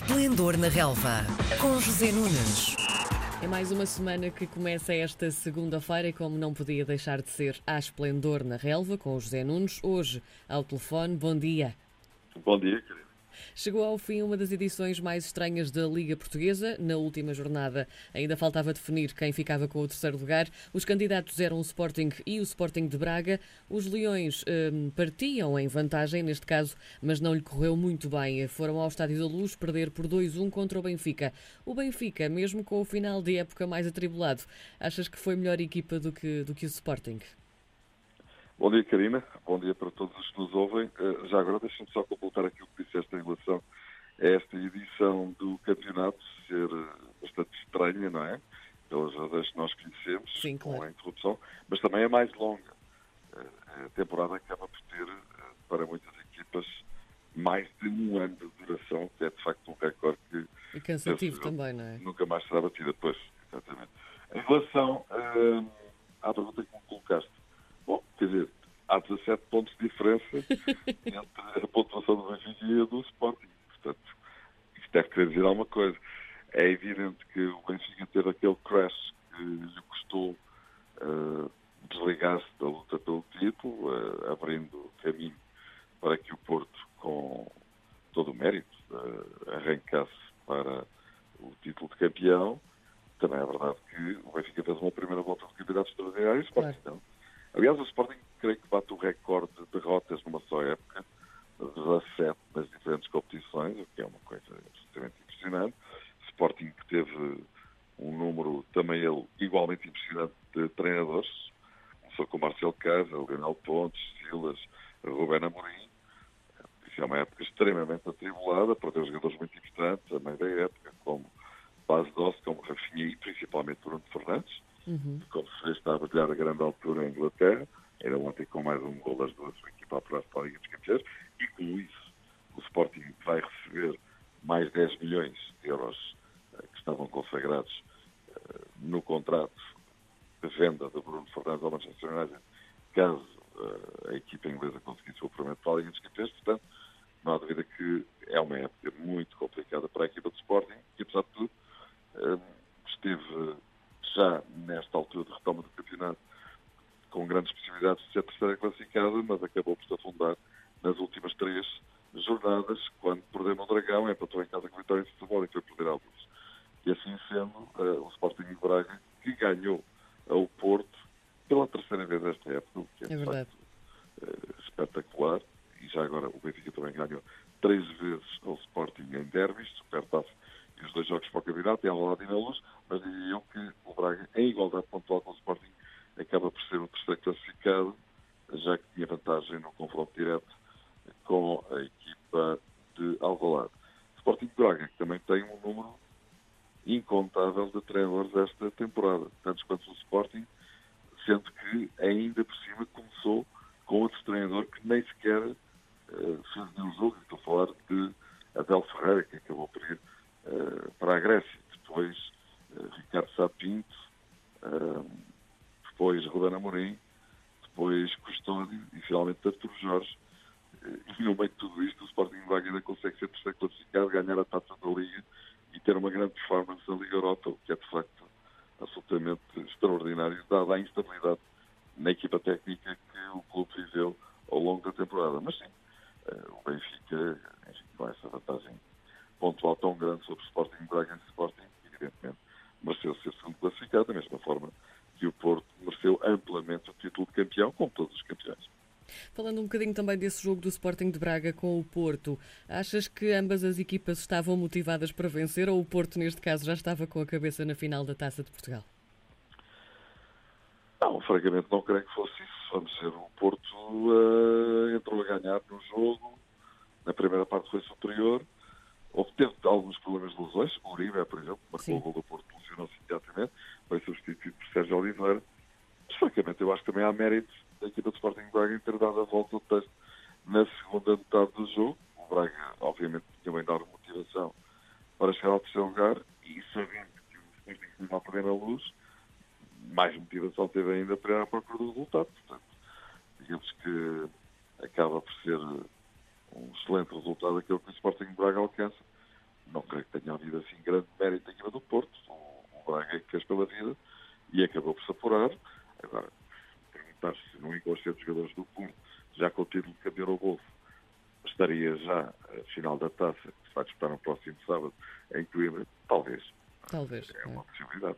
Esplendor na Relva, com José Nunes. É mais uma semana que começa esta segunda-feira e como não podia deixar de ser a Esplendor na Relva com José Nunes, hoje ao telefone. Bom dia. Bom dia, querido. Chegou ao fim uma das edições mais estranhas da Liga Portuguesa. Na última jornada ainda faltava definir quem ficava com o terceiro lugar. Os candidatos eram o Sporting e o Sporting de Braga. Os Leões hum, partiam em vantagem neste caso, mas não lhe correu muito bem. Foram ao Estádio da Luz perder por 2-1 contra o Benfica. O Benfica, mesmo com o final de época mais atribulado, achas que foi melhor equipa do que, do que o Sporting? Bom dia, Karina. Bom dia para todos os que nos ouvem. Eh, já agora deixem-me só completar aquilo que disseste em relação a esta edição do campeonato ser eh, bastante estranha, não é? Pelas razões que nós conhecemos, Sim, claro. com a interrupção, mas também é mais longa. Eh, A temporada acaba por ter, para muitas equipas, mais de um ano de duração, que é de facto um recorde que E cansativo também, não é? nunca mais será batida depois. Exatamente. Em relação hum, à pergunta que 17 pontos de diferença entre a pontuação do Benfica e a do Sporting. Portanto, isto deve querer dizer alguma coisa. É evidente que o Benfica teve aquele crash que lhe custou uh, desligar-se da luta pelo título, uh, abrindo caminho para que o Porto, com todo o mérito, uh, arrancasse para o título de campeão. Também é verdade que o Benfica fez uma primeira volta de campeonato extraordinário e o Sporting não. Aliás, o Sporting creio que bate o recorde de derrotas numa só época, 17 nas diferentes competições, o que é uma coisa absolutamente impressionante. Sporting que teve um número também ele igualmente impressionante de treinadores. Começou com Marcelo Casa, Leonel Pontes, Silas, Rubén Amorim. Isso é uma época extremamente atribulada, perdeu jogadores muito importantes a meio da época, como Base Doce, como Rafinha e principalmente Bruno Fernandes Uhum. como se está a brilhar a grande altura em Inglaterra, de venda de Bruno Fernandes ao Manchester United, caso eh, a equipa inglesa conseguisse o apuramento para a Liga dos Campeões, portanto, não há dúvida que é uma época muito complicada para a equipa do Sporting, e apesar de tudo, eh, esteve já nesta altura de retoma do campeonato, com grandes possibilidades de ser terceira classificada, mas acabou por se afundar nas últimas três jornadas, quando perdeu no Dragão, empatou em casa com Vitória de Futebol e foi perder Luz. E assim sendo, eh, o Sporting de Braga, que ganhou ao Porto pela terceira vez esta época, o que é, É verdade. facto eh, espetacular, e já agora o Benfica também ganhou três vezes ao Sporting em derbys, Supertaça e os dois jogos para o campeonato, em Alvalade e na Luz, mas diria eu que o Braga, em igualdade pontual com o Sporting, acaba por ser o terceiro classificado, já que tinha vantagem no confronto direto com a equipa de Alvalade. Sporting Braga, que também tem um número incontável de treinadores esta temporada, tantos quanto o Sporting, sendo que ainda por cima começou com outro treinador que nem sequer uh, fez nenhum jogo. Estou a falar de Abel Ferreira, que acabou por ir uh, para a Grécia. Depois uh, Ricardo Sapinto, depois Rodana Amorim, depois Custódio e finalmente Arturo Jorge. E no meio de tudo isto, o Sporting ainda consegue ser terceiro classificado, ganhar a taça da Liga e ter uma grande performance na Liga Europa, o que é de facto absolutamente extraordinário, dada a instabilidade na equipa técnica que o clube viveu ao longo da temporada. Mas sim, o Benfica, enfim, com essa vantagem pontual tão grande sobre o Sporting Braga e Sporting, evidentemente, mereceu ser segundo classificado, da mesma forma que o Porto mereceu amplamente o título de campeão, como todos os campeões. Falando um bocadinho também desse jogo do Sporting de Braga com o Porto, achas que ambas as equipas estavam motivadas para vencer ou o Porto, neste caso, já estava com a cabeça na final da Taça de Portugal? Não, francamente não creio que fosse isso. Vamos ser o Porto uh, entrou a ganhar no jogo, na primeira parte foi superior, houve teve alguns problemas de lesões, o Uribe, por exemplo, marcou Sim. o gol do Porto, lesionou-se imediatamente, foi substituído por Sérgio Oliveira. Mas francamente eu acho que também há mérito da equipa do De Braga ter dado a volta ao texto na segunda metade do jogo. O Braga, obviamente, tinha uma enorme motivação para chegar ao terceiro lugar e sabendo que o Sporting tinha uma primeira luz, mais motivação teve ainda para ir à procura do resultado. Portanto, digamos que acaba por ser um excelente resultado aquele que o Sporting Braga alcança não creio que tenha havido assim grande mérito na equipa do Porto. O, o Braga é que fez pela vida e acabou por se apurar. Agora, se no inconsciente dos jogadores do Porto, já com o título de campeão no bolso, estaria já a final da taça, que se vai disputar no próximo sábado em Coimbra, talvez. Talvez. É uma possibilidade.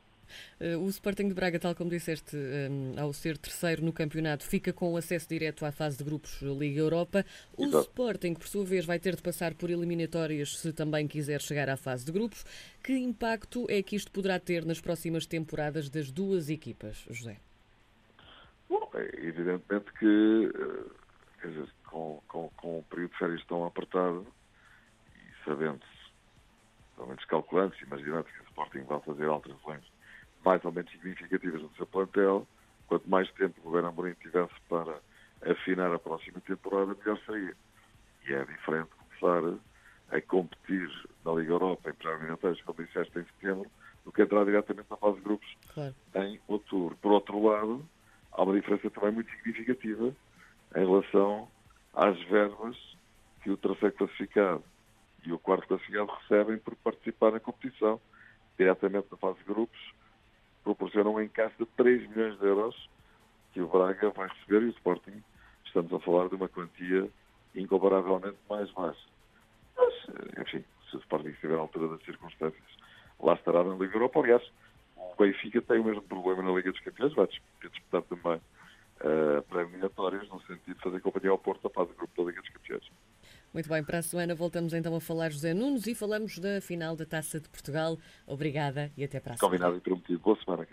Uh, o Sporting de Braga, tal como disseste, um, ao ser terceiro no campeonato, fica com acesso direto à fase de grupos Liga Europa. O Exato. Sporting, por sua vez, vai ter de passar por eliminatórias se também quiser chegar à fase de grupos. Que impacto é que isto poderá ter nas próximas temporadas das duas equipas, José? É evidentemente que, eh, dizer, com, com, com o período de férias tão apertado e sabendo-se, pelo menos calculando-se, imaginando que o Sporting vai fazer alterações mais ou menos significativas no seu plantel, quanto mais tempo o governo Amorim tivesse para afinar a próxima temporada, melhor seria. E é diferente começar a competir na Liga Europa em preliminatórios, como disseste, em setembro, do que entrar diretamente na fase de grupos Claro. em outubro. Por outro lado, há uma diferença também muito significativa em relação às verbas que o terceiro classificado e o quarto classificado recebem por participar na competição, diretamente na fase de grupos, proporcionam um encaixe de 3 milhões de euros que o Braga vai receber e o Sporting estamos a falar de uma quantia incomparavelmente mais baixa. Mas, enfim, se o Sporting estiver à altura das circunstâncias, lá estará na Liga Europa. Aliás, o Benfica tem o mesmo problema na Liga dos Campeões, vai disputar também uh, pré-eliminatórias, no sentido de fazer companhia ao Porto a fase de grupo da Liga dos Campeões. Muito bem, para a semana voltamos então a falar José Nunes e falamos da final da Taça de Portugal. Obrigada e até para a semana. Combinado e prometido. Boa semana.